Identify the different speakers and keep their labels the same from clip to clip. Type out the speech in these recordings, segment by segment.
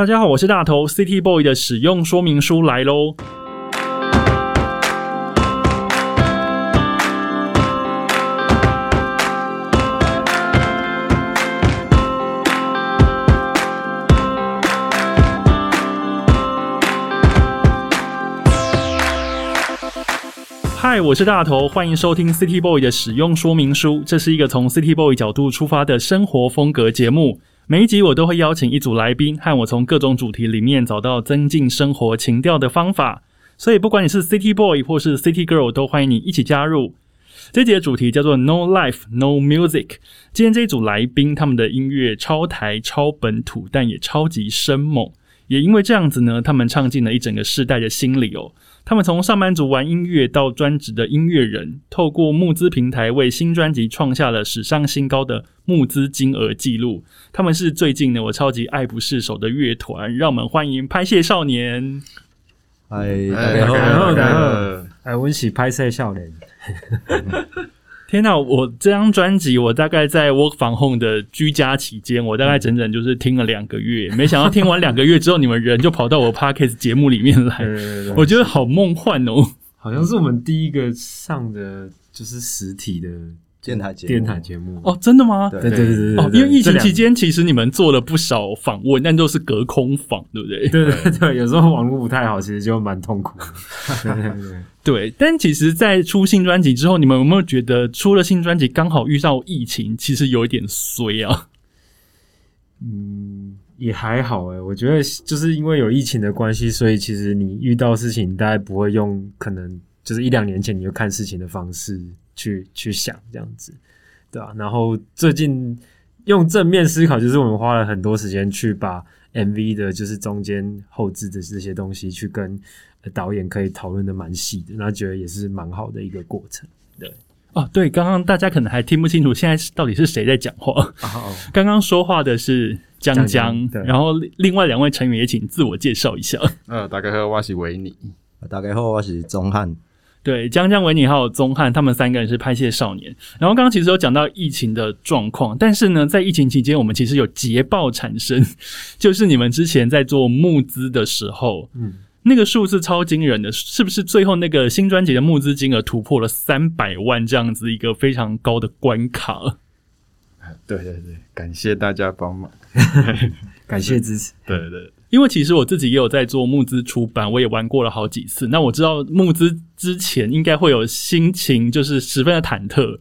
Speaker 1: 大家好，我是大头，City Boy 的使用说明书来喽。嗨，我是大头，欢迎收听 City Boy 的使用说明书。这是一个从 City Boy 角度出发的生活风格节目。每一集我都会邀请一组来宾，和我从各种主题里面找到增进生活情调的方法。所以，不管你是 City Boy 或是 City Girl，都欢迎你一起加入。这集的主题叫做 No Life No Music。今天这一组来宾，他们的音乐超台、超本土，但也超级生猛。也因为这样子呢，他们唱进了一整个世代的心里哦。他们从上班族玩音乐到专职的音乐人，透过募资平台为新专辑创下了史上新高的募资金额记录。他们是最近呢我超级爱不释手的乐团，让我们欢迎拍谢少年。
Speaker 2: 嗨，
Speaker 3: 大
Speaker 2: 家好，
Speaker 3: 大家
Speaker 2: 好，
Speaker 3: 哎，温喜拍摄少年。
Speaker 1: 天呐！我这张专辑，我大概在 work from home 的居家期间，我大概整整就是听了两个月。没想到听完两个月之后，你们人就跑到我 podcast 节目里面来，我觉得好梦幻哦！
Speaker 3: 好像是我们第一个上的就是实体的。
Speaker 2: 电台节
Speaker 3: 电台节目
Speaker 1: 哦，真的吗？
Speaker 3: 对对对对哦，
Speaker 1: 因为疫情期间，其实你们做了不少访问，但都是隔空访，对不对？
Speaker 3: 对对对，有时候网络不太好，其实就蛮痛苦。对对对
Speaker 1: 对，但其实，在出新专辑之后，你们有没有觉得出了新专辑刚好遇到疫情，其实有一点衰啊？
Speaker 3: 嗯，也还好哎，我觉得就是因为有疫情的关系，所以其实你遇到事情，大概不会用可能就是一两年前你就看事情的方式。去去想这样子，对吧？然后最近用正面思考，就是我们花了很多时间去把 MV 的，就是中间后置的这些东西，去跟导演可以讨论的蛮细的，那觉得也是蛮好的一个过程。对，
Speaker 1: 哦，对，刚刚大家可能还听不清楚，现在到底是谁在讲话？刚刚说话的是江江，然后另外两位成员也请自我介绍一下。
Speaker 4: 呃，大家好，我是维尼。
Speaker 2: 大家好，我是钟汉。
Speaker 1: 对，江江维尼还有宗翰，他们三个人是拍戏少年。然后刚刚其实有讲到疫情的状况，但是呢，在疫情期间，我们其实有捷报产生，就是你们之前在做募资的时候，嗯，那个数字超惊人的，是不是？最后那个新专辑的募资金额突破了三百万，这样子一个非常高的关卡。
Speaker 4: 对对对，感谢大家帮忙，
Speaker 3: 感谢支持。
Speaker 4: 对对。
Speaker 1: 因为其实我自己也有在做募资出版，我也玩过了好几次。那我知道募资之前应该会有心情，就是十分的忐忑，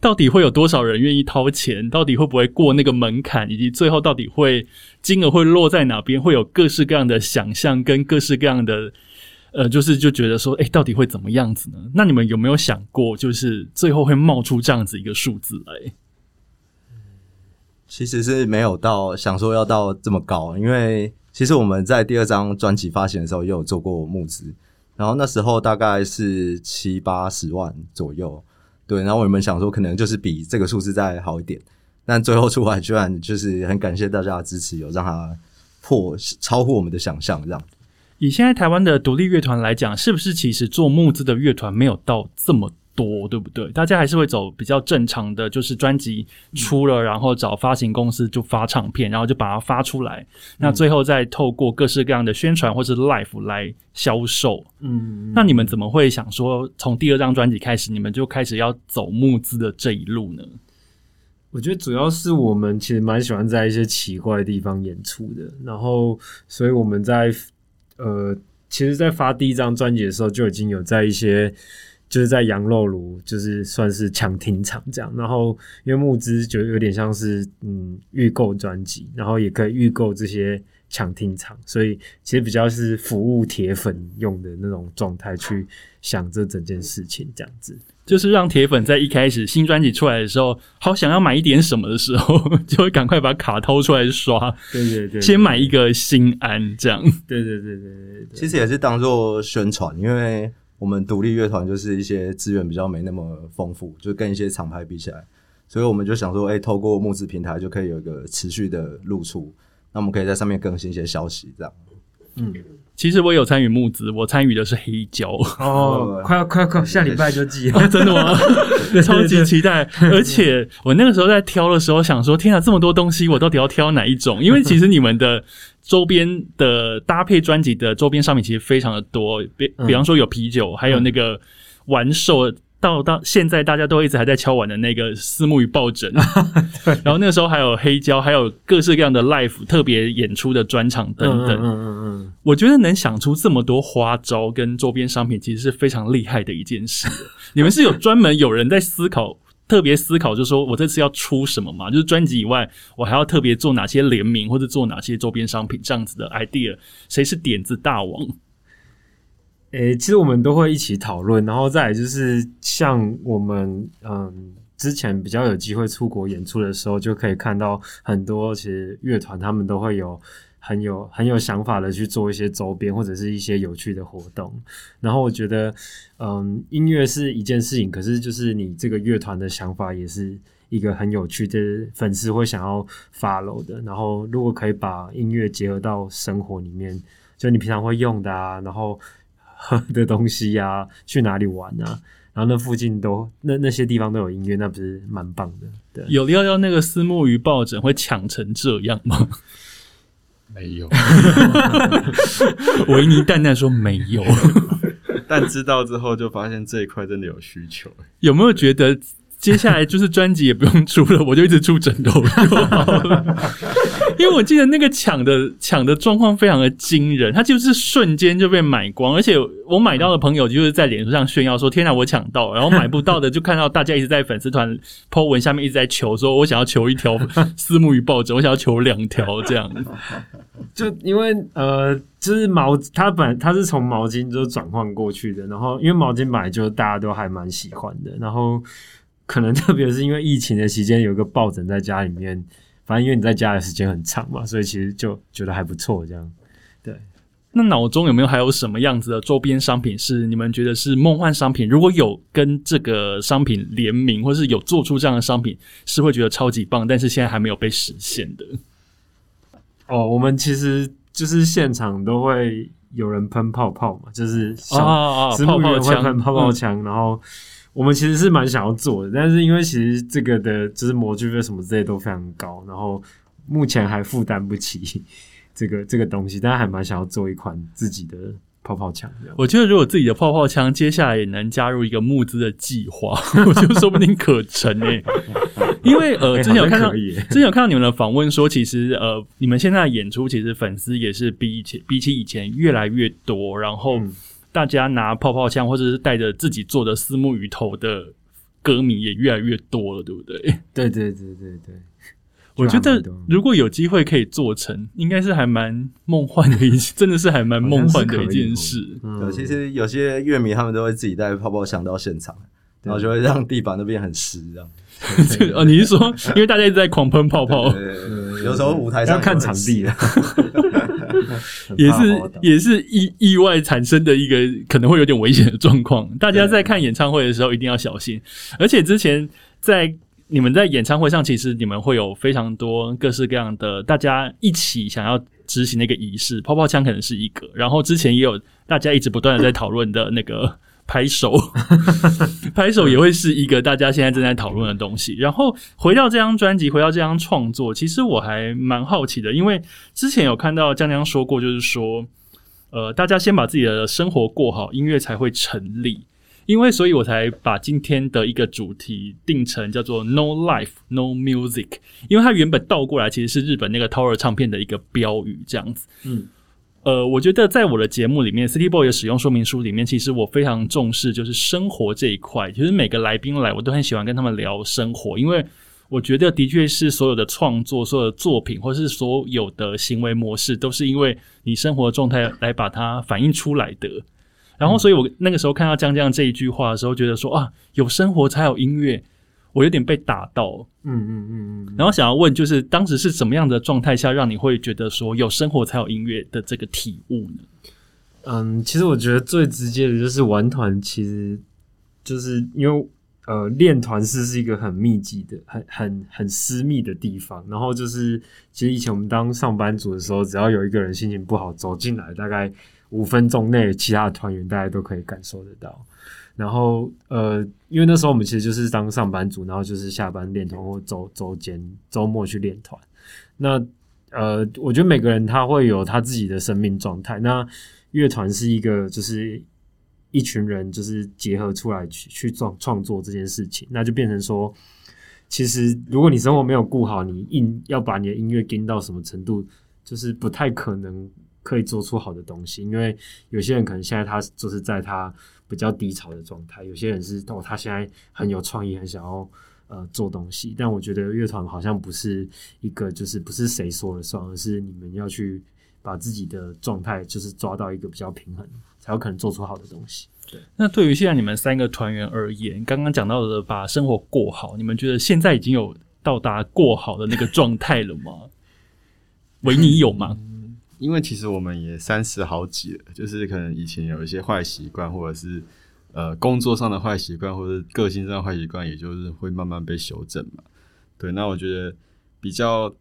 Speaker 1: 到底会有多少人愿意掏钱？到底会不会过那个门槛？以及最后到底会金额会落在哪边？会有各式各样的想象跟各式各样的呃，就是就觉得说，哎，到底会怎么样子呢？那你们有没有想过，就是最后会冒出这样子一个数字来？
Speaker 2: 其实是没有到想说要到这么高，因为。其实我们在第二张专辑发行的时候，也有做过募资，然后那时候大概是七八十万左右，对。然后我们想说，可能就是比这个数字再好一点，但最后出来居然就是很感谢大家的支持，有让它破超乎我们的想象。这样，
Speaker 1: 以现在台湾的独立乐团来讲，是不是其实做募资的乐团没有到这么？多对不对？大家还是会走比较正常的，就是专辑出了，然后找发行公司就发唱片，然后就把它发出来。那最后再透过各式各样的宣传或是 live 来销售。嗯，那你们怎么会想说从第二张专辑开始，你们就开始要走募资的这一路呢？
Speaker 3: 我觉得主要是我们其实蛮喜欢在一些奇怪的地方演出的，然后所以我们在呃，其实，在发第一张专辑的时候就已经有在一些。就是在羊肉炉，就是算是抢听场这样。然后因为募资就有点像是嗯预购专辑，然后也可以预购这些抢听场，所以其实比较是服务铁粉用的那种状态去想这整件事情这样子。
Speaker 1: 就是让铁粉在一开始新专辑出来的时候，好想要买一点什么的时候，就会赶快把卡掏出来刷。
Speaker 3: 对对对，
Speaker 1: 先买一个心安这样。
Speaker 3: 对对对对对，
Speaker 2: 其实也是当做宣传，因为。我们独立乐团就是一些资源比较没那么丰富，就跟一些厂牌比起来，所以我们就想说，哎，透过募资平台就可以有一个持续的露出，那我们可以在上面更新一些消息，这样。
Speaker 1: 嗯，其实我有参与募资，我参与的是黑胶。
Speaker 3: 哦，快要快要快，下礼拜就寄
Speaker 1: 真的吗？超级期待！而且我那个时候在挑的时候，想说：天啊，这么多东西，我到底要挑哪一种？因为其实你们的周边的搭配专辑的周边商品其实非常的多，比比方说有啤酒，还有那个玩兽。到到现在，大家都一直还在敲碗的那个私募与抱枕，然后那个时候还有黑胶，还有各式各样的 live 特别演出的专场等等。
Speaker 3: 嗯嗯嗯
Speaker 1: 我觉得能想出这么多花招跟周边商品，其实是非常厉害的一件事。你们是有专门有人在思考，特别思考，就是说我这次要出什么嘛？就是专辑以外，我还要特别做哪些联名，或者做哪些周边商品这样子的 idea？谁是点子大王？
Speaker 3: 诶、其实我们都会一起讨论，然后再来就是像我们嗯之前比较有机会出国演出的时候，就可以看到很多其实乐团他们都会有很有很有想法的去做一些周边或者是一些有趣的活动。然后我觉得嗯音乐是一件事情，可是就是你这个乐团的想法也是一个很有趣的粉丝会想要 follow 的。然后如果可以把音乐结合到生活里面，就你平常会用的啊，然后。喝 的东西呀、去哪里玩啊，然后那附近都那那些地方都有音乐，那不是蛮棒的？对，
Speaker 1: 有要要那个私募鱼抱枕会抢成这样吗？
Speaker 4: 没有，
Speaker 1: 维尼淡淡说没有。
Speaker 4: 但知道之后就发现这一块真的有需求。
Speaker 1: 有没有觉得接下来就是专辑也不用出了，我就一直出枕头就好了？因为我记得那个抢的抢的状况非常的惊人，它就是瞬间就被买光，而且我买到的朋友就是在脸书上炫耀说：“天哪，我抢到！” 然后买不到的就看到大家一直在粉丝团 po 文下面一直在求，说我想要求一条丝木鱼抱枕，我想要求两条这样。
Speaker 3: 就因为呃，就是毛它本它是从毛巾就转换过去的，然后因为毛巾本来就大家都还蛮喜欢的，然后可能特别是因为疫情的期间有一个抱枕在家里面。反正因为你在家的时间很长嘛，所以其实就觉得还不错。这样，对。
Speaker 1: 那脑中有没有还有什么样子的周边商品是你们觉得是梦幻商品？如果有跟这个商品联名，或是有做出这样的商品，是会觉得超级棒，但是现在还没有被实现的。
Speaker 3: 哦，我们其实就是现场都会有人喷泡泡嘛，就是
Speaker 1: 啊啊，泡泡枪，
Speaker 3: 喷泡泡枪，然后。我们其实是蛮想要做的，但是因为其实这个的就是模具费什么之类都非常高，然后目前还负担不起 这个这个东西，但是还蛮想要做一款自己的泡泡枪。
Speaker 1: 我觉得如果自己的泡泡枪接下来也能加入一个募资的计划，我觉得说不定可成诶。因为呃，之前有看到之前有看到你们的访问说，其实呃，你们现在演出其实粉丝也是比以前比起以前越来越多，然后。大家拿泡泡枪，或者是带着自己做的私募鱼头的歌迷也越来越多了，对不对？
Speaker 3: 对对对对对，
Speaker 1: 我觉得如果有机会可以做成，应该是还蛮梦幻的一，真的是还蛮梦幻的一件事。
Speaker 2: 对，其实有些乐迷他们都会自己带泡泡枪到现场，然后就会让地板都变很湿，这样。
Speaker 1: 哦，你是说，因为大家一直在狂喷泡泡，
Speaker 2: 有时候舞台上
Speaker 3: 要看场地的。
Speaker 1: 也是也是意意外产生的一个可能会有点危险的状况，大家在看演唱会的时候一定要小心。而且之前在你们在演唱会上，其实你们会有非常多各式各样的大家一起想要执行的一个仪式，泡泡枪可能是一个，然后之前也有大家一直不断的在讨论的那个。拍手，拍手也会是一个大家现在正在讨论的东西。然后回到这张专辑，回到这张创作，其实我还蛮好奇的，因为之前有看到江江说过，就是说，呃，大家先把自己的生活过好，音乐才会成立。因为所以，我才把今天的一个主题定成叫做 “No Life No Music”，因为它原本倒过来其实是日本那个 Tower 唱片的一个标语，这样子。嗯。呃，我觉得在我的节目里面，City Boy 的使用说明书里面，其实我非常重视就是生活这一块。其实每个来宾来，我都很喜欢跟他们聊生活，因为我觉得的确是所有的创作、所有的作品，或是所有的行为模式，都是因为你生活状态来把它反映出来的。然后，所以我那个时候看到江江这一句话的时候，觉得说啊，有生活才有音乐。我有点被打到，嗯嗯嗯嗯，然后想要问，就是当时是什么样的状态下，让你会觉得说有生活才有音乐的这个体悟呢？
Speaker 3: 嗯，其实我觉得最直接的就是玩团，其实就是因为呃练团式是一个很密集的、很很很私密的地方。然后就是，其实以前我们当上班族的时候，只要有一个人心情不好走进来，大概五分钟内，其他的团员大家都可以感受得到。然后呃，因为那时候我们其实就是当上班族，然后就是下班练团或周周间周末去练团。那呃，我觉得每个人他会有他自己的生命状态。那乐团是一个就是一群人就是结合出来去去创创作这件事情，那就变成说，其实如果你生活没有顾好，你硬要把你的音乐跟到什么程度，就是不太可能可以做出好的东西。因为有些人可能现在他就是在他比较低潮的状态，有些人是哦他现在很有创意，很想要。呃，做东西，但我觉得乐团好像不是一个，就是不是谁说了算，而是你们要去把自己的状态，就是抓到一个比较平衡，才有可能做出好的东西。对。
Speaker 1: 那对于现在你们三个团员而言，刚刚讲到的把生活过好，你们觉得现在已经有到达过好的那个状态了吗？维尼有吗？
Speaker 4: 因为其实我们也三十好几了，就是可能以前有一些坏习惯，或者是。呃，工作上的坏习惯或者个性上的坏习惯，也就是会慢慢被修正嘛。对，那我觉得比较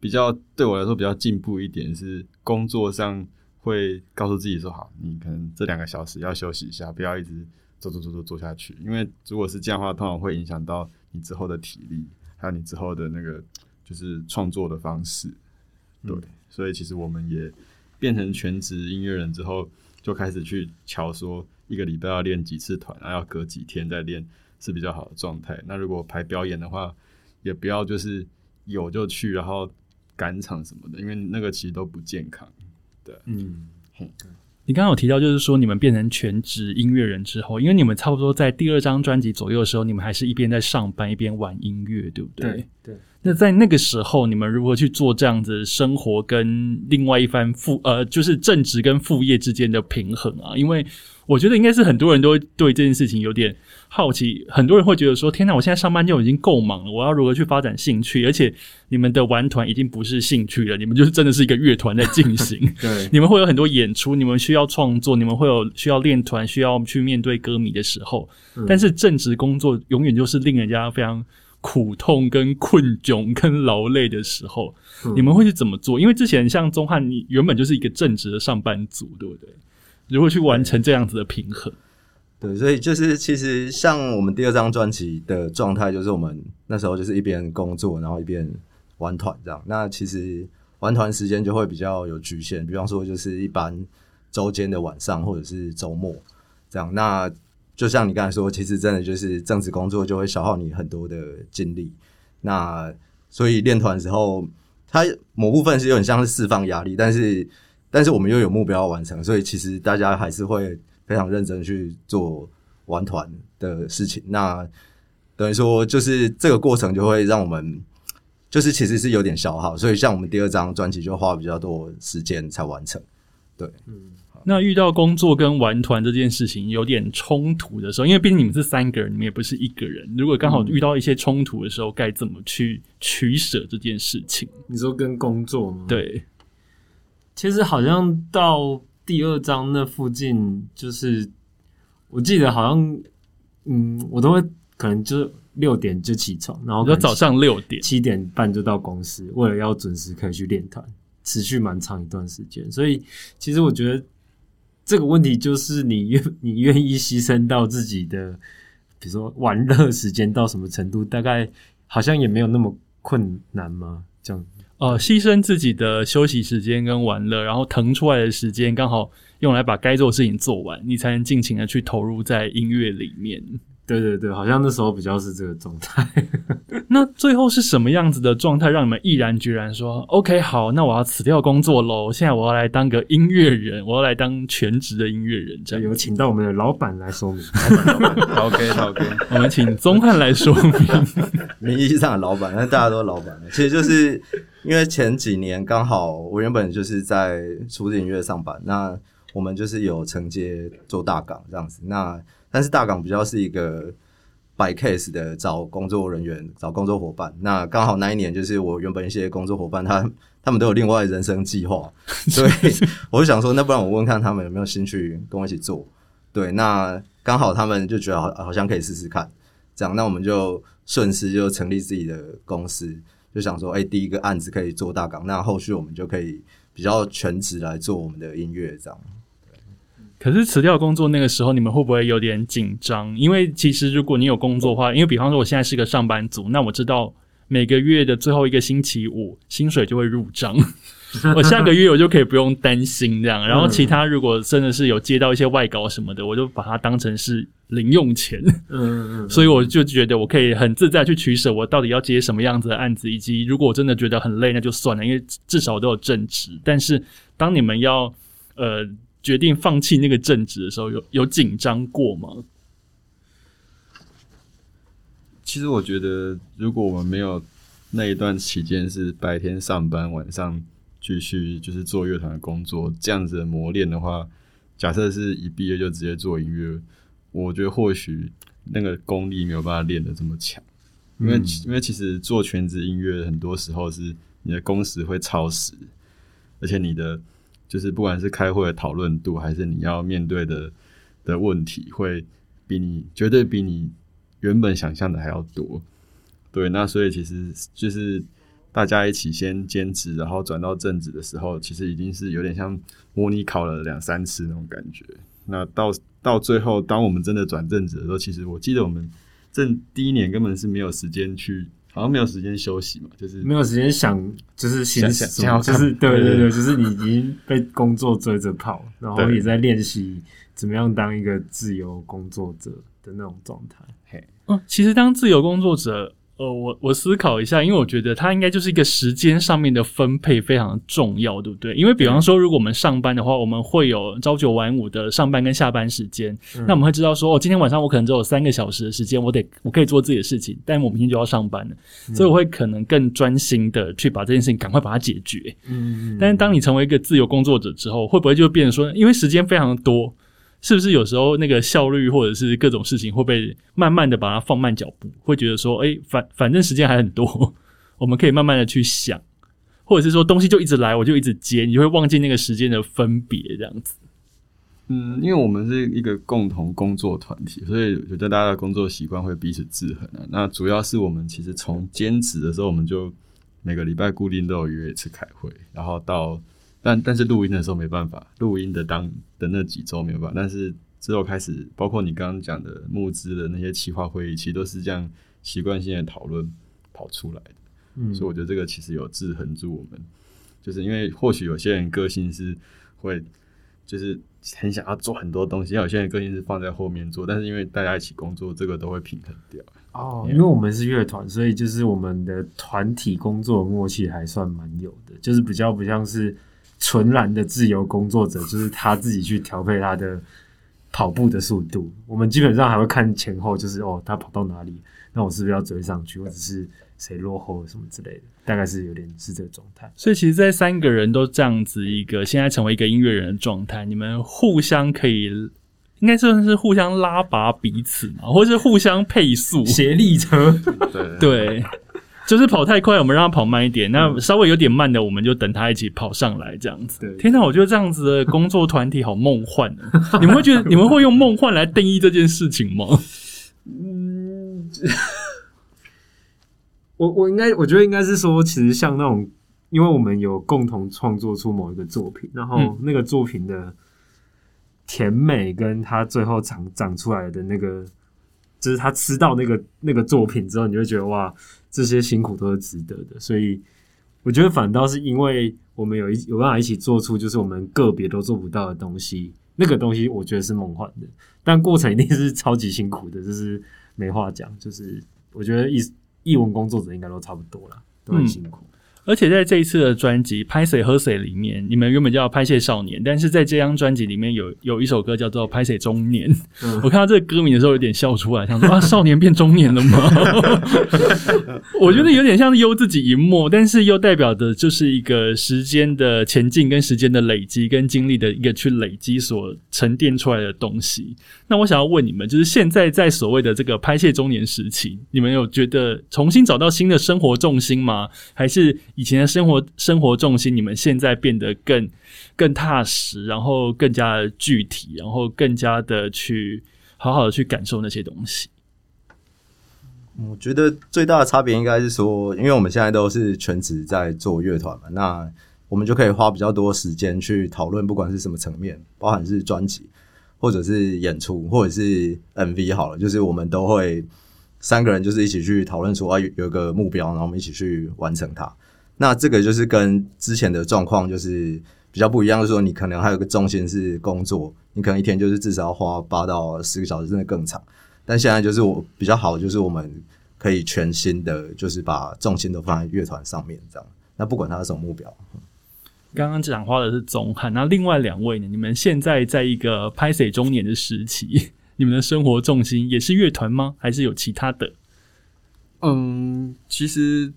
Speaker 4: 比较对我来说比较进步一点是，工作上会告诉自己说，好，你可能这两个小时要休息一下，不要一直做做做做做下去。因为如果是这样的话，通常会影响到你之后的体力，还有你之后的那个就是创作的方式。对，所以其实我们也变成全职音乐人之后，就开始去瞧说。一个礼拜要练几次团，然后要隔几天再练是比较好的状态。那如果排表演的话，也不要就是有就去，然后赶场什么的，因为那个其实都不健康。对，嗯，
Speaker 1: 你刚刚有提到，就是说你们变成全职音乐人之后，因为你们差不多在第二张专辑左右的时候，你们还是一边在上班一边玩音乐，对不对？
Speaker 3: 对。
Speaker 1: 那在那个时候，你们如何去做这样子生活跟另外一番副呃，就是正职跟副业之间的平衡啊？因为我觉得应该是很多人都对这件事情有点好奇，很多人会觉得说：“天哪，我现在上班就已经够忙了，我要如何去发展兴趣？而且你们的玩团已经不是兴趣了，你们就是真的是一个乐团在进行。
Speaker 3: 对，
Speaker 1: 你们会有很多演出，你们需要创作，你们会有需要练团，需要去面对歌迷的时候。但是正职工作永远就是令人家非常苦痛、跟困窘、跟劳累的时候。你们会去怎么做？因为之前像钟汉，你原本就是一个正职的上班族，对不对？如何去完成这样子的平衡？
Speaker 2: 对，所以就是其实像我们第二张专辑的状态，就是我们那时候就是一边工作，然后一边玩团这样。那其实玩团时间就会比较有局限，比方说就是一般周间的晚上或者是周末这样。那就像你刚才说，其实真的就是正职工作就会消耗你很多的精力。那所以练团时候，它某部分是有点像是释放压力，但是。但是我们又有目标要完成，所以其实大家还是会非常认真去做玩团的事情。那等于说，就是这个过程就会让我们，就是其实是有点消耗。所以像我们第二张专辑就花比较多时间才完成。对，嗯。
Speaker 1: 那遇到工作跟玩团这件事情有点冲突的时候，因为毕竟你们是三个人，你们也不是一个人。如果刚好遇到一些冲突的时候，该怎么去取舍这件事情？
Speaker 3: 你说跟工作吗？
Speaker 1: 对。
Speaker 3: 其实好像到第二章那附近，就是我记得好像，嗯，我都会可能就六点就起床，然后
Speaker 1: 早上六点
Speaker 3: 七点半就到公司，为了要准时可以去练团，持续蛮长一段时间。所以其实我觉得这个问题就是你愿你愿意牺牲到自己的，比如说玩乐时间到什么程度，大概好像也没有那么困难吗？这样。
Speaker 1: 呃，牺牲自己的休息时间跟玩乐，然后腾出来的时间刚好用来把该做的事情做完，你才能尽情的去投入在音乐里面。
Speaker 3: 对对对，好像那时候比较是这个状态。
Speaker 1: 那最后是什么样子的状态，让你们毅然决然说：“OK，好，那我要辞掉工作喽，现在我要来当个音乐人，我要来当全职的音乐人。”这样
Speaker 3: 有请到我们的老板来说明。
Speaker 4: OK，OK，
Speaker 1: 我们请宗汉来说明。
Speaker 2: 名义上的老板，那大家都是老板。其实就是因为前几年刚好我原本就是在出资音乐上班，那我们就是有承接做大港这样子，那。但是大港比较是一个 by case 的找工作人员、找工作伙伴。那刚好那一年就是我原本一些工作伙伴，他他们都有另外人生计划，所以我就想说，那不然我问看他们有没有兴趣跟我一起做。对，那刚好他们就觉得好好像可以试试看，这样，那我们就顺势就成立自己的公司，就想说，哎，第一个案子可以做大港，那后续我们就可以比较全职来做我们的音乐，这样。
Speaker 1: 可是辞掉工作那个时候，你们会不会有点紧张？因为其实如果你有工作的话，因为比方说我现在是个上班族，那我知道每个月的最后一个星期五薪水就会入账，我下个月我就可以不用担心这样。然后其他如果真的是有接到一些外稿什么的，我就把它当成是零用钱。
Speaker 3: 嗯嗯，
Speaker 1: 所以我就觉得我可以很自在去取舍，我到底要接什么样子的案子，以及如果我真的觉得很累，那就算了，因为至少我都有正职。但是当你们要呃决定放弃那个正职的时候，有有紧张过吗？
Speaker 4: 其实我觉得，如果我们没有那一段期间是白天上班，晚上继续就是做乐团的工作，这样子的磨练的话，假设是一毕业就直接做音乐，我觉得或许那个功力没有办法练得这么强，因为、因为其实做全职音乐很多时候是你的工时会超时，而且你的就是不管是开会的讨论度，还是你要面对的的问题，会比你绝对比你原本想象的还要多。对，那所以其实就是大家一起先兼职，然后转到正职的时候，其实已经是有点像模拟考了两三次那种感觉。那到到最后，当我们真的转正职的时候，其实我记得我们正第一年根本是没有时间去，好像没有时间休息嘛，就是
Speaker 3: 没有时间想，就是心
Speaker 4: 想想
Speaker 3: 就是
Speaker 4: 对对
Speaker 3: 对对对，就是你已经被工作追着跑，然后也在练习怎么样当一个自由工作者的那种状态。
Speaker 4: 嘿，
Speaker 1: 嗯，其实当自由工作者，呃，我我思考一下，因为我觉得它应该就是一个时间上面的分配非常重要，对不对？因为比方说，如果我们上班的话，我们会有朝九晚五的上班跟下班时间，那我们会知道说，哦，今天晚上我可能只有三个小时的时间，我得我可以做自己的事情，但我明天就要上班了，所以我会可能更专心的去把这件事情赶快把它解决。
Speaker 3: 嗯，
Speaker 1: 但是当你成为一个自由工作者之后，会不会就变成说，因为时间非常多，是不是有时候那个效率或者是各种事情会被慢慢的把它放慢脚步，会觉得说，哎、反反正时间还很多，我们可以慢慢的去想，或者是说东西就一直来，我就一直接，你就会忘记那个时间的分别这样子。
Speaker 4: 嗯，因为我们是一个共同工作团体，所以我觉得大家的工作习惯会彼此制衡啊。那主要是我们其实从兼职的时候，我们就每个礼拜固定都有约一次开会，然后到但但是录音的时候没办法，录音的当的那几周没有办法，但是之后开始，包括你刚刚讲的募资的那些企划会议，其实都是这样习惯性的讨论跑出来的。
Speaker 3: 嗯
Speaker 4: 所以我觉得这个其实有制衡住我们，就是因为或许有些人个性是会就是很想要做很多东西，有些人个性是放在后面做，但是因为大家一起工作，这个都会平衡掉。
Speaker 3: 哦，因为我们是乐团，所以就是我们的团体工作默契还算蛮有的，就是比较不像是纯然的自由工作者，就是他自己去调配他的跑步的速度。我们基本上还会看前后，就是哦，他跑到哪里，那我是不是要追上去，或者是谁落后什么之类的，大概是有点是这个状态。
Speaker 1: 所以其实，在三个人都这样子一个现在成为一个音乐人的状态，你们互相可以。应该算是互相拉拔彼此嘛，或是互相配速，
Speaker 3: 协力车，
Speaker 4: 对，
Speaker 1: 对，就是跑太快，我们让他跑慢一点；那稍微有点慢的，我们就等他一起跑上来，这样子。
Speaker 3: 对
Speaker 1: 天哪，我觉得这样子的工作团体好梦幻哦！你们会觉得你们会用梦幻来定义这件事情吗？
Speaker 3: 嗯，我我应该我觉得应该是说，其实像那种，因为我们有共同创作出某一个作品，然后
Speaker 1: 嗯
Speaker 3: 那个作品的甜美跟它最后长长出来的那个，就是他吃到那个那个作品之后，你就会觉得哇，这些辛苦都是值得的。所以我觉得反倒是因为我们有一有办法一起做出就是我们个别都做不到的东西，那个东西我觉得是梦幻的，但过程一定是超级辛苦的，就是没话讲。就是我觉得艺艺文工作者应该都差不多啦，都很辛苦。
Speaker 1: 而且在这一次的专辑《拍谁喝谁》里面，你们原本叫《拍谢少年》，但是在这张专辑里面有有一首歌叫做《拍谁中年》。
Speaker 3: 嗯
Speaker 1: 我看到这个歌名的时候有点笑出来，想说啊，少年变中年了吗？我觉得有点像是悠自己一默，但是又代表的就是一个时间的前进跟时间的累积跟经历的一个去累积所沉淀出来的东西。那我想要问你们，就是现在在所谓的这个拍谢中年时期，你们有觉得重新找到新的生活重心吗？还是以前的生活生活重心，你们现在变得更更踏实，然后更加具体，然后更加的去好好的去感受那些东西？
Speaker 2: 我觉得最大的差别应该是说，因为我们现在都是全职在做乐团嘛，那我们就可以花比较多时间去讨论，不管是什么层面，包含是专辑。或者是演出，或者是 MV 好了，就是我们都会三个人就是一起去讨论说啊有有个目标，然后我们一起去完成它。那这个就是跟之前的状况就是比较不一样，就是说你可能还有个重心是工作，你可能一天就是至少要花八到十个小时，甚至更长。但现在就是我比较好，就是我们可以全新的，就是把重心都放在乐团上面，这样。那不管他是什么目标，
Speaker 1: 刚刚讲话的是总汉，那另外两位呢？你们现在在一个拍摄中年的时期，你们的生活重心也是乐团吗？还是有其他的？
Speaker 4: 嗯，其实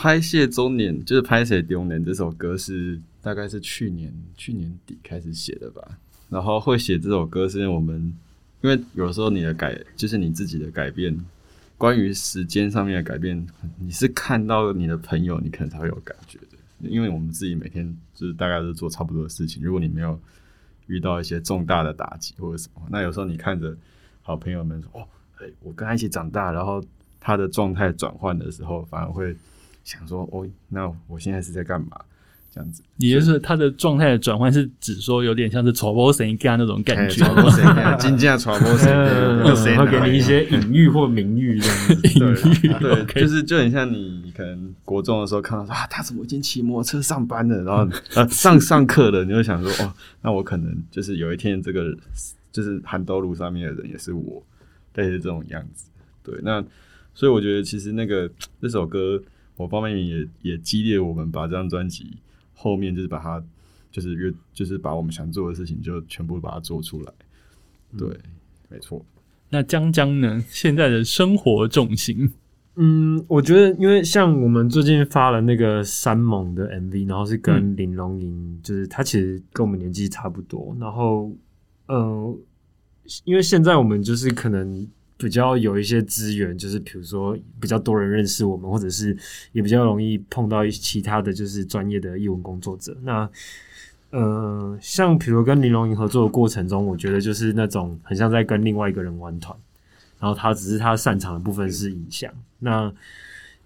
Speaker 4: 拍摄中年就是拍摄中年这首歌是大概是去年去年底开始写的吧。然后会写这首歌是因为我们，因为有时候你的改就是你自己的改变，关于时间上面的改变，你是看到你的朋友，你可能才会有感觉的。因为我们自己每天就是大概都做差不多的事情，如果你没有遇到一些重大的打击或者什么，那有时候你看着好朋友们说哦，哎，我跟他一起长大，然后他的状态转换的时候，反而会想说哦，那我现在是在干嘛？这样子，
Speaker 1: 也就是他的状态的转换是指说有点像是传播声音干那种感觉，
Speaker 4: 金价传播声音，
Speaker 3: 会给你一些隐喻或名誉这样子。
Speaker 1: 隐喻
Speaker 4: 对，就是就很像你可能国中的时候看到啊，他怎么已经骑摩托车上班了，然后呃上上课了，你就想说哦，那我可能就是有一天这个就是韩兜路上面的人也是我，类似这种样子。对，那所以我觉得其实那个这首歌，某方面也也激励我们把这张专辑。后面就是把它，就是越就是把我们想做的事情就全部把它做出来。对，没错。
Speaker 1: 那江江呢？现在的生活重心？
Speaker 3: 嗯，我觉得，因为像我们最近发了那个山猛的 MV，然后是跟林龙吟，就是他其实跟我们年纪差不多。然后，呃，因为现在我们就是可能。比较有一些资源，就是比如说比较多人认识我们，或者是也比较容易碰到其他的就是专业的译文工作者。那呃，像比如跟林龙吟合作的过程中，我觉得就是那种很像在跟另外一个人玩团，然后他只是他擅长的部分是影像。那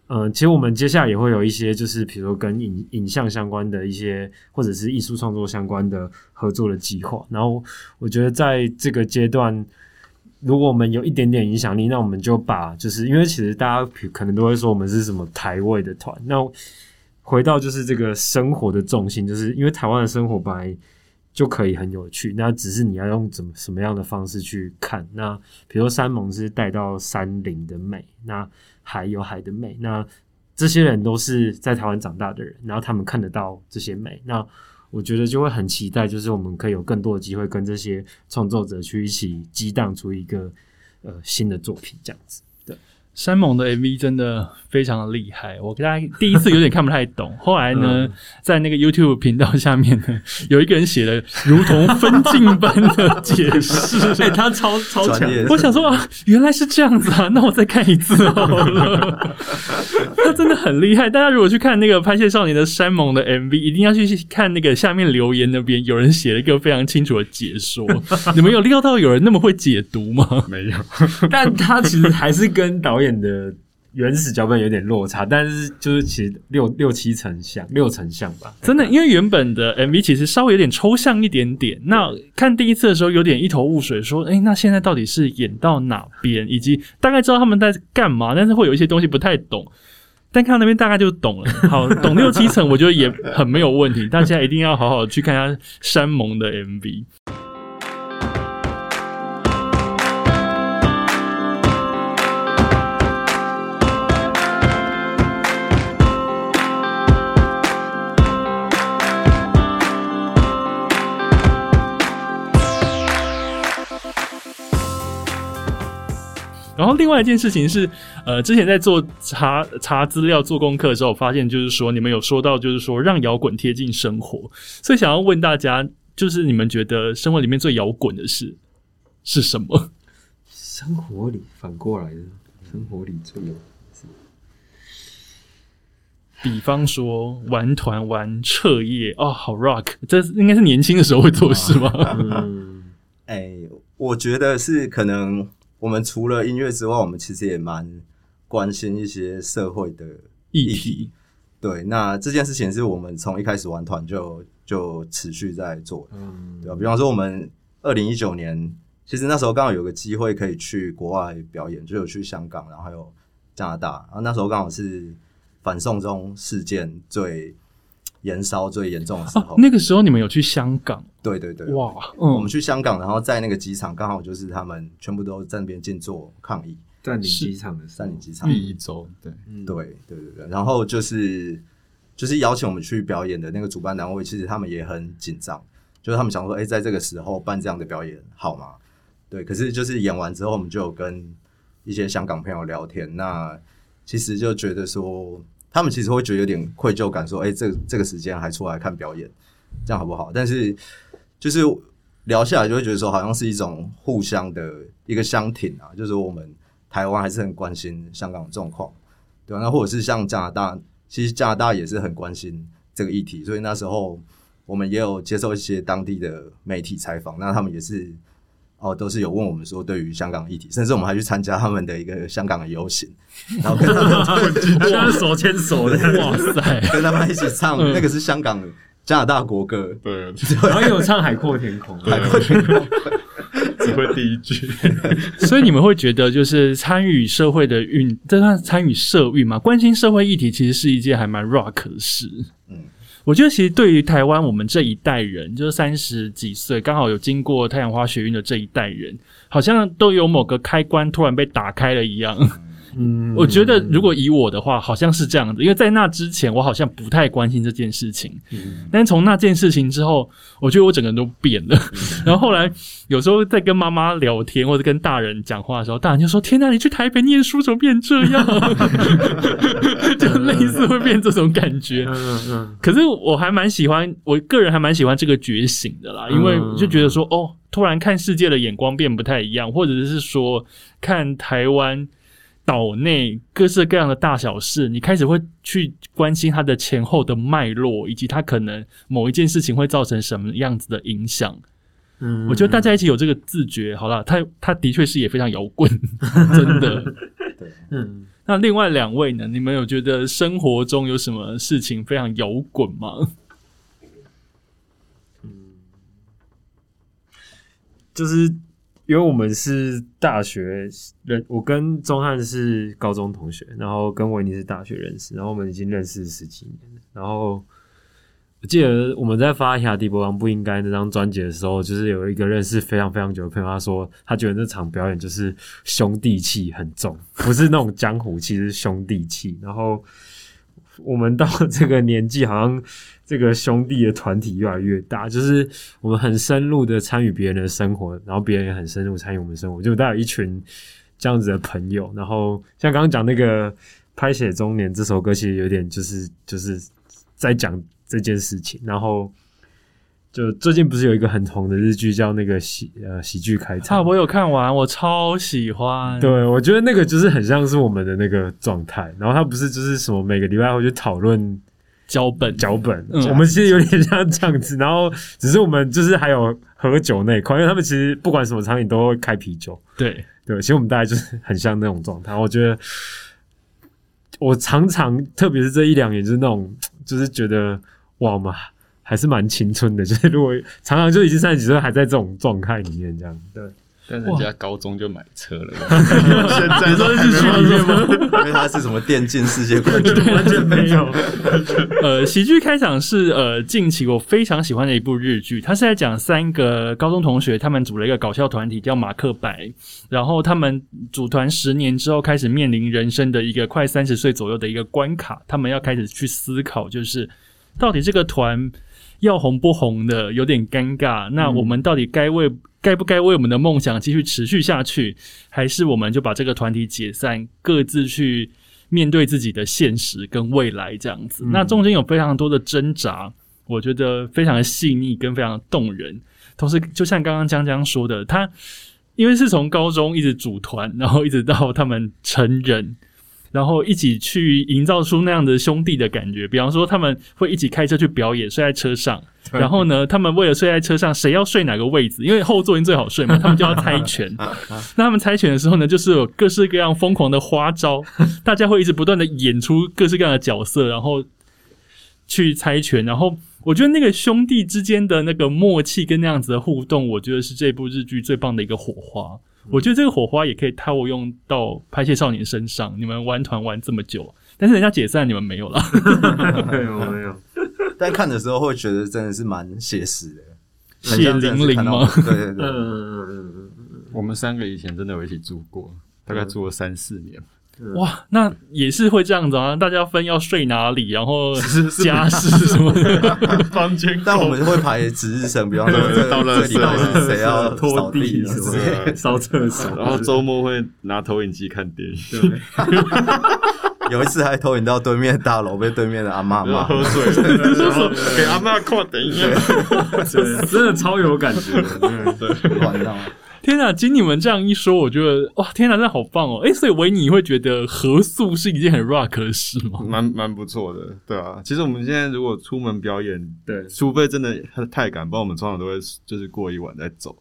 Speaker 3: 呃，其实我们接下来也会有一些就是比如说跟影影像相关的一些，或者是艺术创作相关的合作的计划。然后我觉得在这个阶段。如果我们有一点点影响力，那我们就把就是因为其实大家可能都会说我们是什么台位的团。那回到就是这个生活的重心，就是因为台湾的生活本来就可以很有趣，那只是你要用怎么什么样的方式去看。那比如说山盟是带到山林的美，那海有海的美，那这些人都是在台湾长大的人，然后他们看得到这些美，那。我觉得就会很期待，就是我们可以有更多的机会跟这些创作者去一起激荡出一个呃新的作品，这样子。
Speaker 1: 山盟的 MV 真的非常的厉害，我大家第一次有点看不太懂，后来呢，在那个 YouTube 频道下面呢，有一个人写的如同分镜般的解释，
Speaker 3: 哎，他超超强，
Speaker 1: 我想说啊，原来是这样子啊，那我再看一次好了。他真的很厉害，大家如果去看那个拍摄少年的山盟的 MV，一定要去看那个下面留言那边，有人写了一个非常清楚的解说。你们有料到有人那么会解读吗？
Speaker 4: 没有，
Speaker 3: 但他其实还是跟导演。演的原始脚本有点落差，但是就是其实六六七成像，六成像吧。
Speaker 1: 真的，因为原本的 MV 其实稍微有点抽象一点点。那看第一次的时候有点一头雾水，说：“哎，那现在到底是演到哪边？以及大概知道他们在干嘛，但是会有一些东西不太懂。但看到那边大概就懂了。好，懂六七成，我觉得也很没有问题。大家一定要好好去看一下山盟的 MV。”然后另外一件事情是，呃，之前在做查查资料、做功课的时候，发现就是说，你们有说到，就是说让摇滚贴近生活，所以想要问大家，就是你们觉得生活里面最摇滚的事是什么？
Speaker 3: 生活里反过来的，生活里最有，
Speaker 1: 比方说玩团、玩彻夜，哦，好 rock，这应该是年轻的时候会做的事吗？
Speaker 2: 嗯，哎，我觉得是可能。我们除了音乐之外，我们其实也蛮关心一些社会的议题。对，那这件事情是我们从一开始玩团就就持续在做，嗯，对吧？比方说，我们二零一九年，其实那时候刚好有个机会可以去国外表演，就有去香港，然后还有加拿大。然后那时候刚好是反送中事件最延烧最严重的时候。
Speaker 1: 那个时候你们有去香港？
Speaker 2: 对对对，
Speaker 1: 哇，
Speaker 2: 我们去香港，然后在那个机场刚好就是他们全部都在那边静坐抗议，
Speaker 3: 占领机场的
Speaker 2: 占领机场。
Speaker 4: 第一周，对，
Speaker 2: 对对对对，然后就是就是邀请我们去表演的那个主办单位，其实他们也很紧张，就是他们想说，哎，在这个时候办这样的表演好吗？对，可是就是演完之后，我们就有跟一些香港朋友聊天，那其实就觉得说，他们其实会觉得有点愧疚感，说，哎，这这个时间还出来看表演，这样好不好？但是就是聊下来就会觉得说，好像是一种互相的一个相挺啊，就是我们台湾还是很关心香港的状况，对吧？那或者是像加拿大，其实加拿大也是很关心这个议题，所以那时候我们也有接受一些当地的媒体采访，那他们也是哦，都是有问我们说对于香港议题，甚至我们还去参加他们的一个香港的游行，然后跟他们
Speaker 3: 手牵手的，
Speaker 1: 哇塞！
Speaker 2: 跟他们一起唱，那个是香港加拿大国歌，
Speaker 4: 对，
Speaker 3: 然后有唱《海阔天空》，
Speaker 2: 海阔天空。
Speaker 4: 只会第一句。
Speaker 1: 所以你们会觉得，就是参与社会的运，这算参与社运嘛？关心社会议题，其实是一件还蛮 rock 的事。嗯，我觉得其实对于台湾我们这一代人，就是三十几岁，刚好有经过太阳花学运的这一代人，好像都有某个开关突然被打开了一样。
Speaker 3: 嗯，
Speaker 1: 我觉得如果以我的话，好像是这样子，因为在那之前，我好像不太关心这件事情。嗯，但是从那件事情之后，我觉得我整个人都变了。然后后来有时候在跟妈妈聊天或者跟大人讲话的时候，大人就说：“天哪，你去台北念书怎么变这样？” 就类似会变这种感觉。
Speaker 3: 嗯嗯，
Speaker 1: 可是我还蛮喜欢，我个人还蛮喜欢这个觉醒的啦，因为就觉得说，哦，突然看世界的眼光变不太一样，或者是说看台湾。岛内各式各样的大小事，你开始会去关心它的前后的脉络，以及它可能某一件事情会造成什么样子的影响。
Speaker 3: 嗯，
Speaker 1: 我觉得大家一起有这个自觉，好了，他他的确是也非常摇滚，真的。
Speaker 2: 对，
Speaker 3: 嗯，
Speaker 1: 那另外两位呢？你们有觉得生活中有什么事情非常摇滚吗？
Speaker 3: 嗯就是因为我们是大学认，我跟钟汉是高中同学，然后跟维尼是大学认识，然后我们已经认识十几年了。然后我记得我们在发《亚迪波王不应该》那张专辑的时候，就是有一个认识非常非常久的朋友，他说他觉得那场表演就是兄弟气很重，不是那种江湖气，是兄弟气。然后我们到这个年纪，好像这个兄弟的团体越来越大，就是我们很深入的参与别人的生活，然后别人也很深入参与我们生活，就带有一群这样子的朋友。然后像刚刚讲那个《拍写中年》这首歌，其实有点就是就是在讲这件事情。然后就最近不是有一个很红的日剧叫那个喜呃喜剧开场，
Speaker 1: 我有看完，我超喜欢。
Speaker 3: 对，我觉得那个就是很像是我们的那个状态。然后他不是就是什么每个礼拜会去讨论
Speaker 1: 脚本，
Speaker 3: 脚本，
Speaker 1: 嗯
Speaker 3: 我们其实有点像这样子。然后只是我们就是还有喝酒那一块，因为他们其实不管什么场景都会开啤酒。
Speaker 1: 对，
Speaker 3: 对，其实我们大概就是很像那种状态。我觉得我常常，特别是这一两年，就是那种，就是觉得哇，我们还是蛮青春的。就是如果常常就已经三十几岁，还在这种状态里面，这样对。
Speaker 4: 但人家高中就买车了，现在都
Speaker 1: 日剧里面吗？
Speaker 2: 因为他是什么电竞世界冠军，
Speaker 3: 完全没有。
Speaker 1: 呃，喜剧开场是呃近期我非常喜欢的一部日剧，它是在讲三个高中同学，他们组了一个搞笑团体叫马克白，然后他们组团十年之后开始面临人生的一个快三十岁左右的一个关卡，他们要开始去思考，就是到底这个团要红不红的，有点尴尬。那我们到底该为该不该为我们的梦想继续持续下去，还是我们就把这个团体解散，各自去面对自己的现实跟未来这样子？那中间有非常多的挣扎，我觉得非常的细腻跟非常的动人。同时，就像刚刚江江说的，他因为是从高中一直组团，然后一直到他们成人。然后一起去营造出那样的兄弟的感觉，比方说他们会一起开车去表演，睡在车上。然后呢，他们为了睡在车上，谁要睡哪个位置？因为后座已经最好睡嘛，他们就要猜拳。那他们猜拳的时候呢，就是有各式各样疯狂的花招，大家会一直不断的演出各式各样的角色，然后去猜拳。然后我觉得那个兄弟之间的那个默契跟那样子的互动，我觉得是这部日剧最棒的一个火花。我觉得这个火花也可以套用到拍戏少年身上。你们玩团玩这么久，但是人家解散，你们没有了。
Speaker 3: 没有没有，
Speaker 2: 但看的时候会觉得真的是蛮写实的，
Speaker 1: 血淋淋吗？
Speaker 2: 对对对，
Speaker 3: 嗯，
Speaker 4: 我们三个以前真的有一起住过，大概住了三四年。
Speaker 1: 哇，那也是会这样子啊！大家分要睡哪里，然后家事什么的。
Speaker 4: 房间
Speaker 2: 但我们会排值日生，比方说这
Speaker 4: 到垃圾
Speaker 2: 这礼拜是谁要
Speaker 3: 拖地
Speaker 2: 之
Speaker 3: 什么，烧厕所，
Speaker 4: 然后周末会拿投影机看电影，
Speaker 2: 有一次还投影到对面大楼，被对面的阿妈骂。
Speaker 4: 喝醉了，然后给阿妈看等一下。
Speaker 3: 真的超有感觉的。对
Speaker 2: 晚上
Speaker 1: 天哪，经你们这样一说，我觉得哇，天哪，真的好棒哦！诶，所以维尼会觉得合宿是一件很 rock 的事吗？
Speaker 4: 蛮蛮不错的，对啊。其实我们现在如果出门表演，
Speaker 3: 对
Speaker 4: 除非真的太赶，不然我们通常都会就是过一晚再走，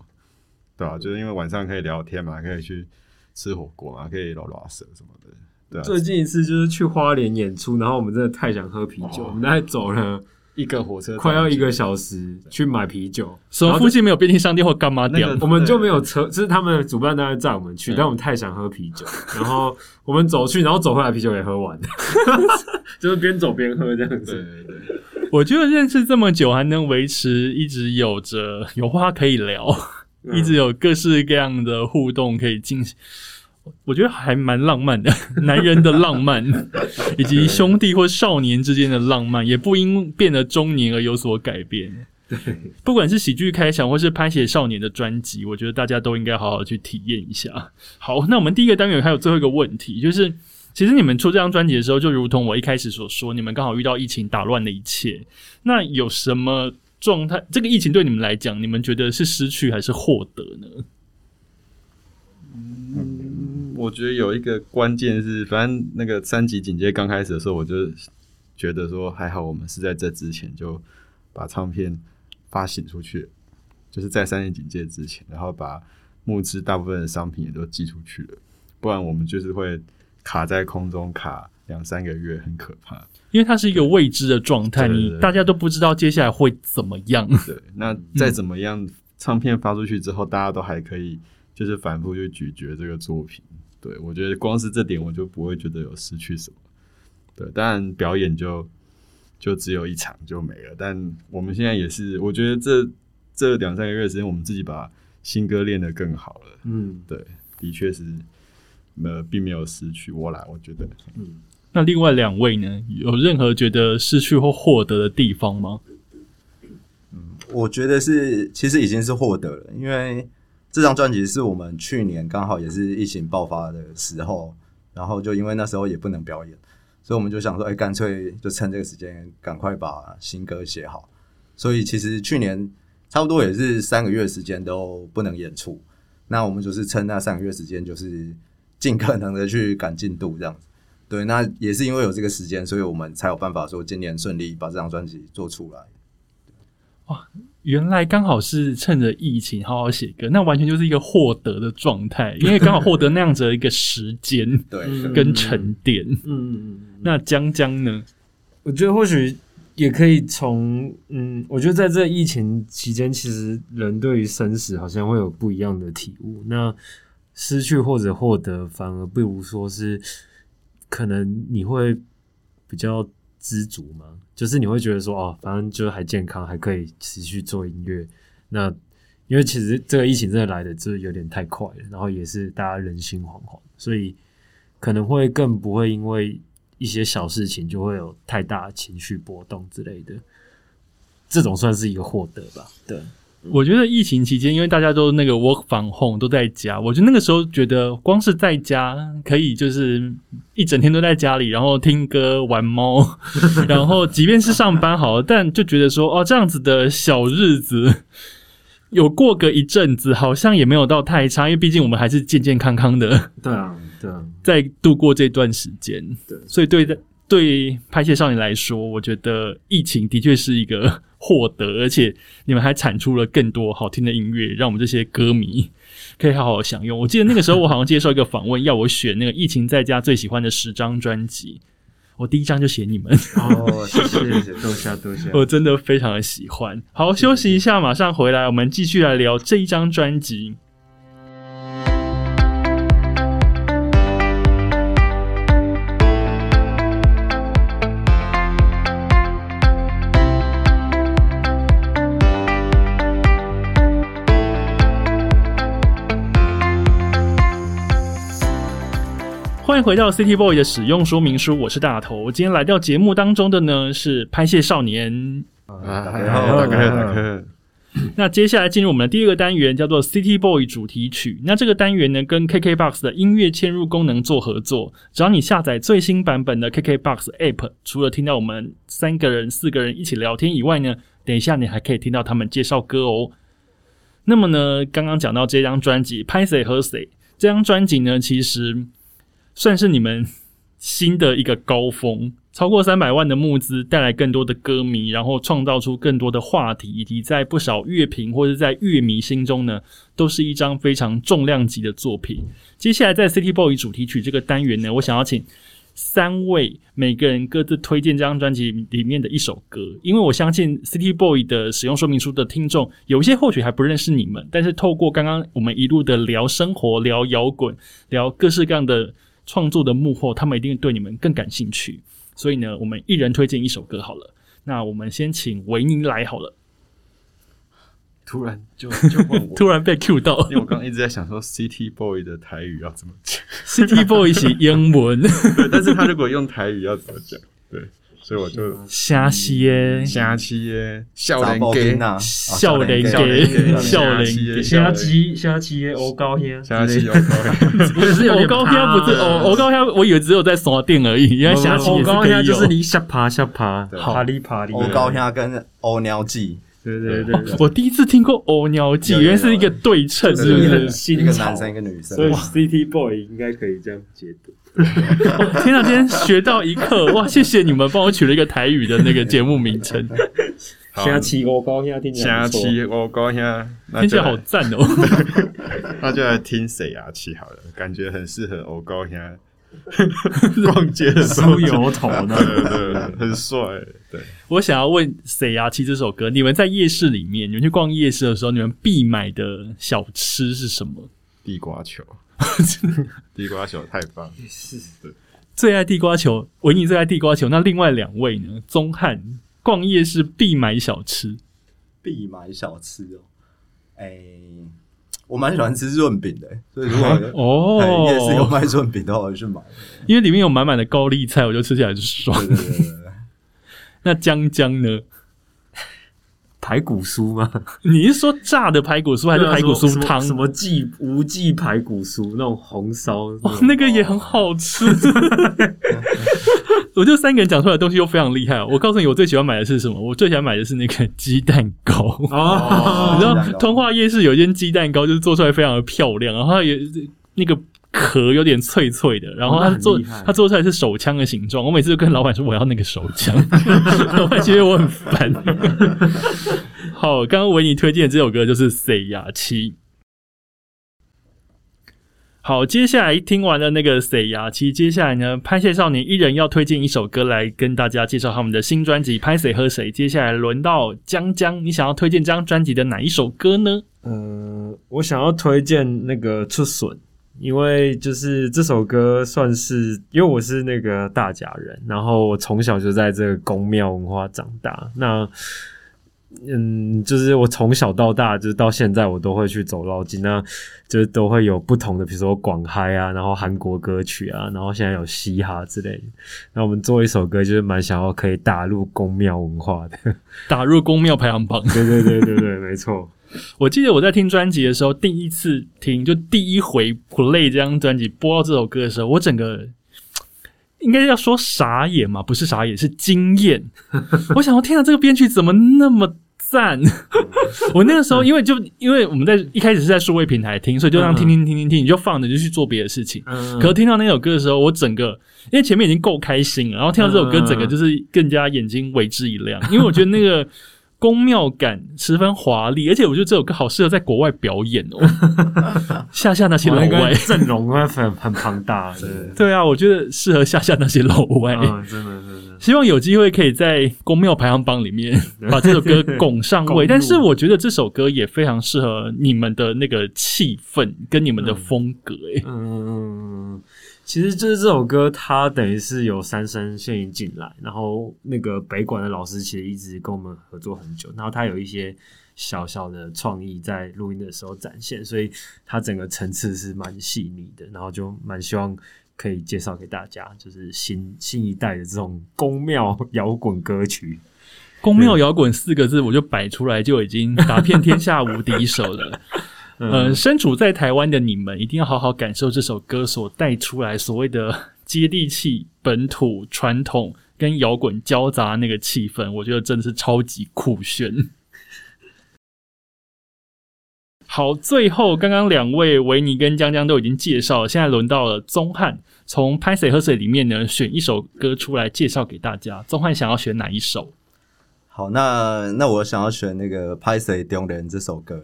Speaker 4: 对啊，就是因为晚上可以聊天嘛，可以去吃火锅嘛，可以拉拉舌什么的，对啊。
Speaker 3: 最近一次就是去花莲演出，然后我们真的太想喝啤酒，我们大概走了
Speaker 4: 一个火车
Speaker 3: 快要一个小时去买啤酒，
Speaker 1: 什么附近没有便利商店或干嘛店？
Speaker 4: 那个
Speaker 3: 我们就没有车，就是他们主办单位载我们去，但我们太想喝啤酒，然后我们走去，然后走回来啤酒也喝完，就是边走边喝这样
Speaker 4: 对
Speaker 3: 子。
Speaker 4: 对对，
Speaker 1: 我觉得认识这么久，还能维持一直有着有话可以聊，
Speaker 3: 嗯
Speaker 1: 一直有各式各样的互动可以进行。我觉得还蛮浪漫的，男人的浪漫，以及兄弟或少年之间的浪漫，也不因变得中年而有所改变。
Speaker 3: 对，
Speaker 1: 不管是喜剧开场或是拍写少年的专辑，我觉得大家都应该好好去体验一下。好，那我们第一个单元还有最后一个问题，就是其实你们出这张专辑的时候，就如同我一开始所说，你们刚好遇到疫情打乱了一切。那有什么状态？这个疫情对你们来讲，你们觉得是失去还是获得呢？
Speaker 4: 我觉得有一个关键是，反正那个三级警戒刚开始的时候，我就觉得说还好，我们是在这之前就把唱片发行出去，就是在三级警戒之前，然后把募资大部分的商品也都寄出去了，不然我们就是会卡在空中卡两三个月，很可怕。
Speaker 1: 因为它是一个未知的状态，你大家都不知道接下来会怎么样。
Speaker 4: 对，那再怎么样，唱片发出去之后，大家都还可以就是反复去咀嚼这个作品。对我觉得光是这点，我就不会觉得有失去什么。对，当然表演就就只有一场就没了，但我们现在也是，我觉得这这两三个月时间，我们自己把新歌练得更好了。
Speaker 3: 嗯，
Speaker 4: 对，的确是呃，并没有失去我啦，我觉得。
Speaker 1: 嗯那另外两位呢，有任何觉得失去或获得的地方吗？
Speaker 2: 我觉得是，其实已经是获得了，因为这张专辑是我们去年刚好也是疫情爆发的时候，然后就因为那时候也不能表演，所以我们就想说，哎、干脆就趁这个时间赶快把新歌写好。所以其实去年差不多也是三个月时间都不能演出，那我们就是趁那三个月时间，就是尽可能的去赶进度这样子。对，那也是因为有这个时间，所以我们才有办法说今年顺利把这张专辑做出来。
Speaker 1: 哇原来刚好是趁着疫情好好写歌，那完全就是一个获得的状态，因为刚好获得那样子的一个时间
Speaker 2: 对，
Speaker 3: 嗯
Speaker 1: 跟沉淀。
Speaker 3: 嗯嗯嗯，
Speaker 1: 那江江呢？
Speaker 3: 我觉得或许也可以从嗯，我觉得在这疫情期间，其实人对于生死好像会有不一样的体悟。那失去或者获得，反而不如说是可能你会比较知足嘛，就是你会觉得说哦，反正就是还健康，还可以持续做音乐。那因为其实这个疫情真的来的就是有点太快了，然后也是大家人心惶惶，所以可能会更不会因为一些小事情就会有太大情绪波动之类的。这种算是一个获得吧，对，
Speaker 1: 我觉得疫情期间，因为大家都那个 work from home 都在家，我觉得那个时候觉得光是在家可以就是一整天都在家里，然后听歌、玩猫，然后即便是上班好了，但就觉得说哦，这样子的小日子有过个一阵子，好像也没有到太差，因为毕竟我们还是健健康康的
Speaker 3: 对啊，对啊，
Speaker 1: 在度过这段时间。
Speaker 3: 对
Speaker 1: 所以对对拍戏少年来说，我觉得疫情的确是一个获得，而且你们还产出了更多好听的音乐，让我们这些歌迷可以好好享用。我记得那个时候我好像接受一个访问，要我选那个疫情在家最喜欢的十张专辑。我第一张就写你们，
Speaker 3: 哦，谢谢谢谢，多谢多谢。
Speaker 1: 我真的非常的喜欢。好，休息一下，马上回来，我们继续来聊这一张专辑。迎回到 City Boy 的使用说明书，我是大头。今天来到节目当中的呢是拍戏少年。
Speaker 4: 啊，
Speaker 2: 大
Speaker 4: 大
Speaker 2: 家好
Speaker 4: 概大概大概，
Speaker 1: 那接下来进入我们的第二个单元，叫做 City Boy 主题曲。那这个单元呢，跟 KKBOX 的音乐嵌入功能做合作。只要你下载最新版本的 KKBOX App，除了听到我们三个人、四个人一起聊天以外呢，等一下你还可以听到他们介绍歌哦。那么呢，刚刚讲到这张专辑《拍谁和谁》，这张专辑呢，其实算是你们新的一个高峰，超过三百万的募资带来更多的歌迷，然后创造出更多的话题，以及在不少乐评或者在乐迷心中呢，都是一张非常重量级的作品。接下来在 City Boy 主题曲这个单元呢，我想要请三位每个人各自推荐这张专辑里面的一首歌，因为我相信 City Boy 的使用说明书的听众，有些或许还不认识你们，但是透过刚刚我们一路的聊生活、聊摇滚、聊各式各样的创作的幕后，他们一定对你们更感兴趣。所以呢，我们一人推荐一首歌好了。那我们先请维尼来好了。
Speaker 4: 突然就就问我，
Speaker 1: 突然被 Q 到
Speaker 4: 因为我刚刚一直在想说 City Boy 的台语要怎么讲
Speaker 1: ，，City Boy 是英文，
Speaker 4: 对，但是他如果用台语要怎么讲？对，所以我就
Speaker 1: 虾西耶，
Speaker 4: 虾七耶，笑
Speaker 2: 查
Speaker 4: 脸给
Speaker 1: 笑脸给
Speaker 4: 给
Speaker 1: 笑脸
Speaker 4: 给
Speaker 1: 给，
Speaker 3: 虾鸡虾鸡的欧高兄，
Speaker 4: 虾鸡
Speaker 3: 欧高不是
Speaker 1: 欧高虾不是欧欧高虾，我以为只有在刷店而已，原来虾鸡
Speaker 3: 欧
Speaker 1: 也是可以
Speaker 3: 高虾就是
Speaker 1: 有。
Speaker 3: 你下爬下爬，
Speaker 2: 好
Speaker 3: 爬哩爬哩，
Speaker 2: 欧高虾跟欧鸟记，
Speaker 3: 对对对对，
Speaker 1: 我第一次听过欧鸟记，原来是一个对称，是不是？
Speaker 3: 新
Speaker 2: 一个男生一个女生
Speaker 3: 所，以 City Boy 应该可以这样解读。
Speaker 1: 哦 天啊，今天学到一课哇！谢谢你们帮我取了一个台语的那个节目名称，
Speaker 3: 虾七欧高兄听起来
Speaker 4: 虾
Speaker 3: 不错
Speaker 4: 七我高虾，那
Speaker 1: 听起来好赞哦。
Speaker 4: 那就来听谁牙七好了，感觉很适合欧高虾 逛街的时候
Speaker 3: 梳油头呢
Speaker 4: 对对对，很帅，对。
Speaker 1: 我想要问《谁呀七》这首歌，你们在夜市里面，你们去逛夜市的时候，你们必买的小吃是什么？
Speaker 4: 地瓜球，地瓜球太棒了，
Speaker 3: 是
Speaker 1: 最爱地瓜球，维尼最爱地瓜球。那另外两位呢？宗汉逛夜市必买小吃，
Speaker 2: 必买小吃哦。哎，我蛮喜欢吃润饼的，所以如果
Speaker 1: 哦
Speaker 2: 哎夜市有卖润饼的话，我就去买。
Speaker 1: 因为里面有满满的高丽菜，我就吃起来就爽
Speaker 2: 对。对对对对，
Speaker 1: 那江江呢？
Speaker 3: 排骨酥吗？
Speaker 1: 你是说炸的排骨酥还是排骨酥汤？
Speaker 3: 什么记无记排骨酥那种红烧？
Speaker 1: 哦，那个也很好吃。我就三个人讲出来的东西都非常厉害哦。我告诉你，我最喜欢买的是什么？我最喜欢买的是那个鸡蛋糕。
Speaker 3: 哦
Speaker 1: 你知道通化夜市有一间鸡蛋糕，就是做出来非常的漂亮，然后它也那个壳有点脆脆的，然后它做它做出来是手枪的形状。我每次就跟老板说我要那个手枪，老板觉得我很烦。好，刚刚为你推荐的这首歌就是《谁呀七》。好，接下来听完了那个《谁呀七》，接下来呢，拍戏少年一人要推荐一首歌来跟大家介绍他们的新专辑《拍谁喝谁》。接下来轮到江江，你想要推荐这张专辑的哪一首歌呢？
Speaker 3: 呃，我想要推荐那个出笋，因为就是这首歌算是，因为我是那个大甲人，然后我从小就在这个宫庙文化长大，那。嗯，就是我从小到大，就是到现在，我都会去走绕境，那就是都会有不同的，比如说广嗨啊，然后韩国歌曲啊，然后现在有嘻哈之类的。那我们做一首歌，就是蛮想要可以打入宫庙文化的。
Speaker 1: 打入宫庙排行榜。
Speaker 3: 对对对对对，没错。
Speaker 1: 我记得我在听专辑的时候，第一次听就第一回 play 这张专辑播到这首歌的时候，我整个应该要说傻眼嘛，不是傻眼，是惊艳。我想要，天啊，这个编曲怎么那么赞？我那个时候因为就因为我们在一开始是在数位平台听，所以就让听听听听听，你就放着就去做别的事情。
Speaker 3: 嗯
Speaker 1: 可是听到那首歌的时候，我整个因为前面已经够开心了，然后听到这首歌，
Speaker 3: 嗯
Speaker 1: 整个就是更加眼睛为之一亮，因为我觉得那个宫庙感十分华丽，而且我觉得这首歌好适合在国外表演哦，吓吓那些老外。
Speaker 3: 阵容啊很很庞大，对，
Speaker 1: 对啊，我觉得适合吓吓那些老外。
Speaker 3: 嗯，真的真的，
Speaker 1: 希望有机会可以在公庙排行榜里面 把这首歌拱上位。但是我觉得这首歌也非常适合你们的那个气氛跟你们的风格、欸。
Speaker 3: 嗯嗯嗯嗯，其实就是这首歌，它等于是有三声线引进来，然后那个北管的老师其实一直跟我们合作很久，然后他有一些小小的创意在录音的时候展现，所以它整个层次是蛮细腻的，然后就蛮希望可以介绍给大家，就是新新一代的这种宫庙摇滚歌曲。
Speaker 1: 宫庙摇滚四个字我就摆出来，就已经打遍天下无敌手了。呃，身处在台湾的你们，一定要好好感受这首歌所带出来所谓的接地气、本土传统跟摇滚交杂那个气氛，我觉得真的是超级酷炫。好，最后刚刚两位维尼跟江江都已经介绍了，现在轮到了宗翰从《拍谁喝水》里面呢选一首歌出来介绍给大家。宗翰想要选哪一首？
Speaker 2: 好，那那我想要选那个《拍谁丢人》这首歌。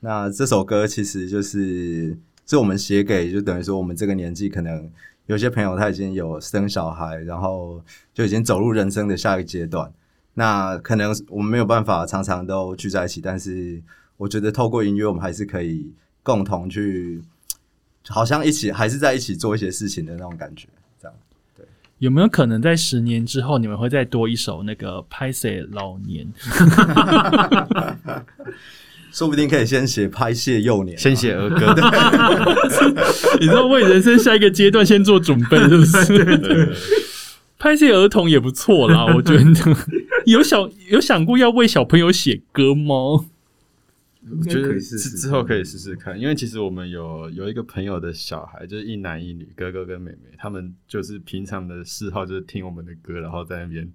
Speaker 2: 那这首歌其实就是是我们写给，就等于说我们这个年纪，可能有些朋友他已经有生小孩，然后就已经走入人生的下一个阶段。那可能我们没有办法常常都聚在一起，但是我觉得透过音乐，我们还是可以共同去，好像一起还是在一起做一些事情的那种感觉。这样，
Speaker 1: 有没有可能在十年之后，你们会再多一首那个《拍谁老年》？
Speaker 2: 说不定可以先写《拍谢幼年》，
Speaker 4: 先写儿歌，
Speaker 1: 你知道为人生下一个阶段先做准备，是不是？拍些儿童也不错啦，我觉得。有想有想过要为小朋友写歌吗？
Speaker 4: 我觉得之之后可以试试看，因为其实我们有有一个朋友的小孩，就是一男一女，哥哥跟妹妹，他们就是平常的嗜好就是听我们的歌，然后在那边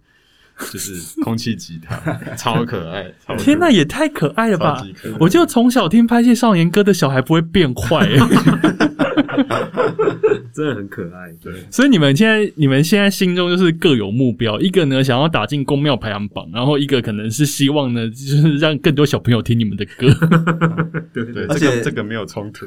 Speaker 4: 就是 空气吉他，超可爱。超可爱
Speaker 1: 天呐，也太可爱了吧！我就从小听拍戏少年歌的小孩不会变坏、
Speaker 3: 真的很可爱，对，
Speaker 1: 所以你们现在你们现在心中就是各有目标，一个呢想要打进公庙排行榜，然后一个可能是希望呢就是让更多小朋友听你们的歌。
Speaker 3: 对
Speaker 4: 对，
Speaker 2: 而且
Speaker 4: 这个这个没有冲突。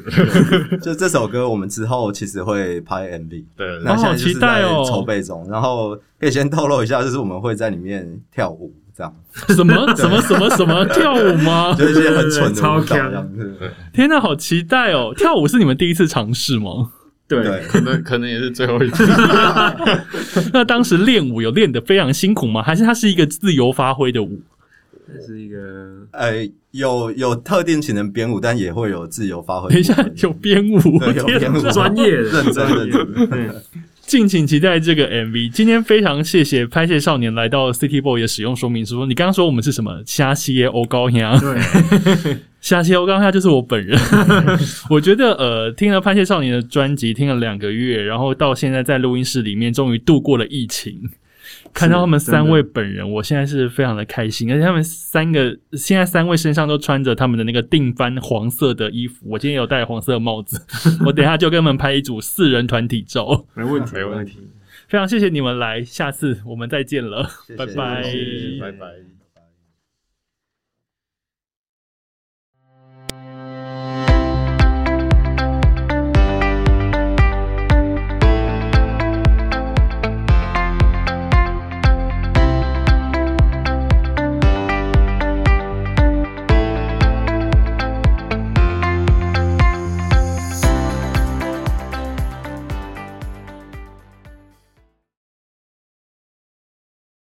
Speaker 2: 就这首歌，我们之后其实会拍 MV，
Speaker 4: 对，
Speaker 2: 那现在就
Speaker 1: 好期
Speaker 2: 是在
Speaker 1: 待哦
Speaker 2: 筹备中。然后可以先透露一下，就是我们会在里面跳舞，这样
Speaker 1: 什么 什么什么什么跳舞吗？
Speaker 2: 就一些很蠢的
Speaker 3: 超
Speaker 2: 舞蹈这样子。
Speaker 1: 天呐，好期待哦！跳舞是你们第一次尝试吗？
Speaker 3: 对
Speaker 2: 对，
Speaker 4: 可能可能也是最后一次。
Speaker 1: 那当时练舞有练得非常辛苦吗？还是它是一个自由发挥的舞？
Speaker 3: 是一个
Speaker 2: 呃，有有特定请人编舞，但也会有自由发挥。
Speaker 1: 等一下有编舞，
Speaker 2: 有
Speaker 1: 天
Speaker 2: 编舞，
Speaker 3: 专业的
Speaker 2: 认真认真。
Speaker 3: 对
Speaker 1: 敬请期待这个 MV。今天非常谢谢拍摄少年来到 City Boy 的使用说明书。你刚刚说我们是什么虾西欧高呀？
Speaker 3: 对，
Speaker 1: 虾西欧高呀就是我本人。我觉得呃，听了拍摄少年的专辑，听了两个月，然后到现在在录音室里面，终于度过了疫情。看到他们三位本人，我现在是非常的开心，而且他们三个现在三位身上都穿着他们的那个定番黄色的衣服，我今天有戴黄色的帽子，我等一下就跟他们拍一组四人团体照。
Speaker 3: 没问题，
Speaker 4: 没问题
Speaker 3: 题。
Speaker 1: 非常谢谢你们来，下次我们再见了，
Speaker 2: 谢谢
Speaker 1: 拜拜。
Speaker 4: 拜拜。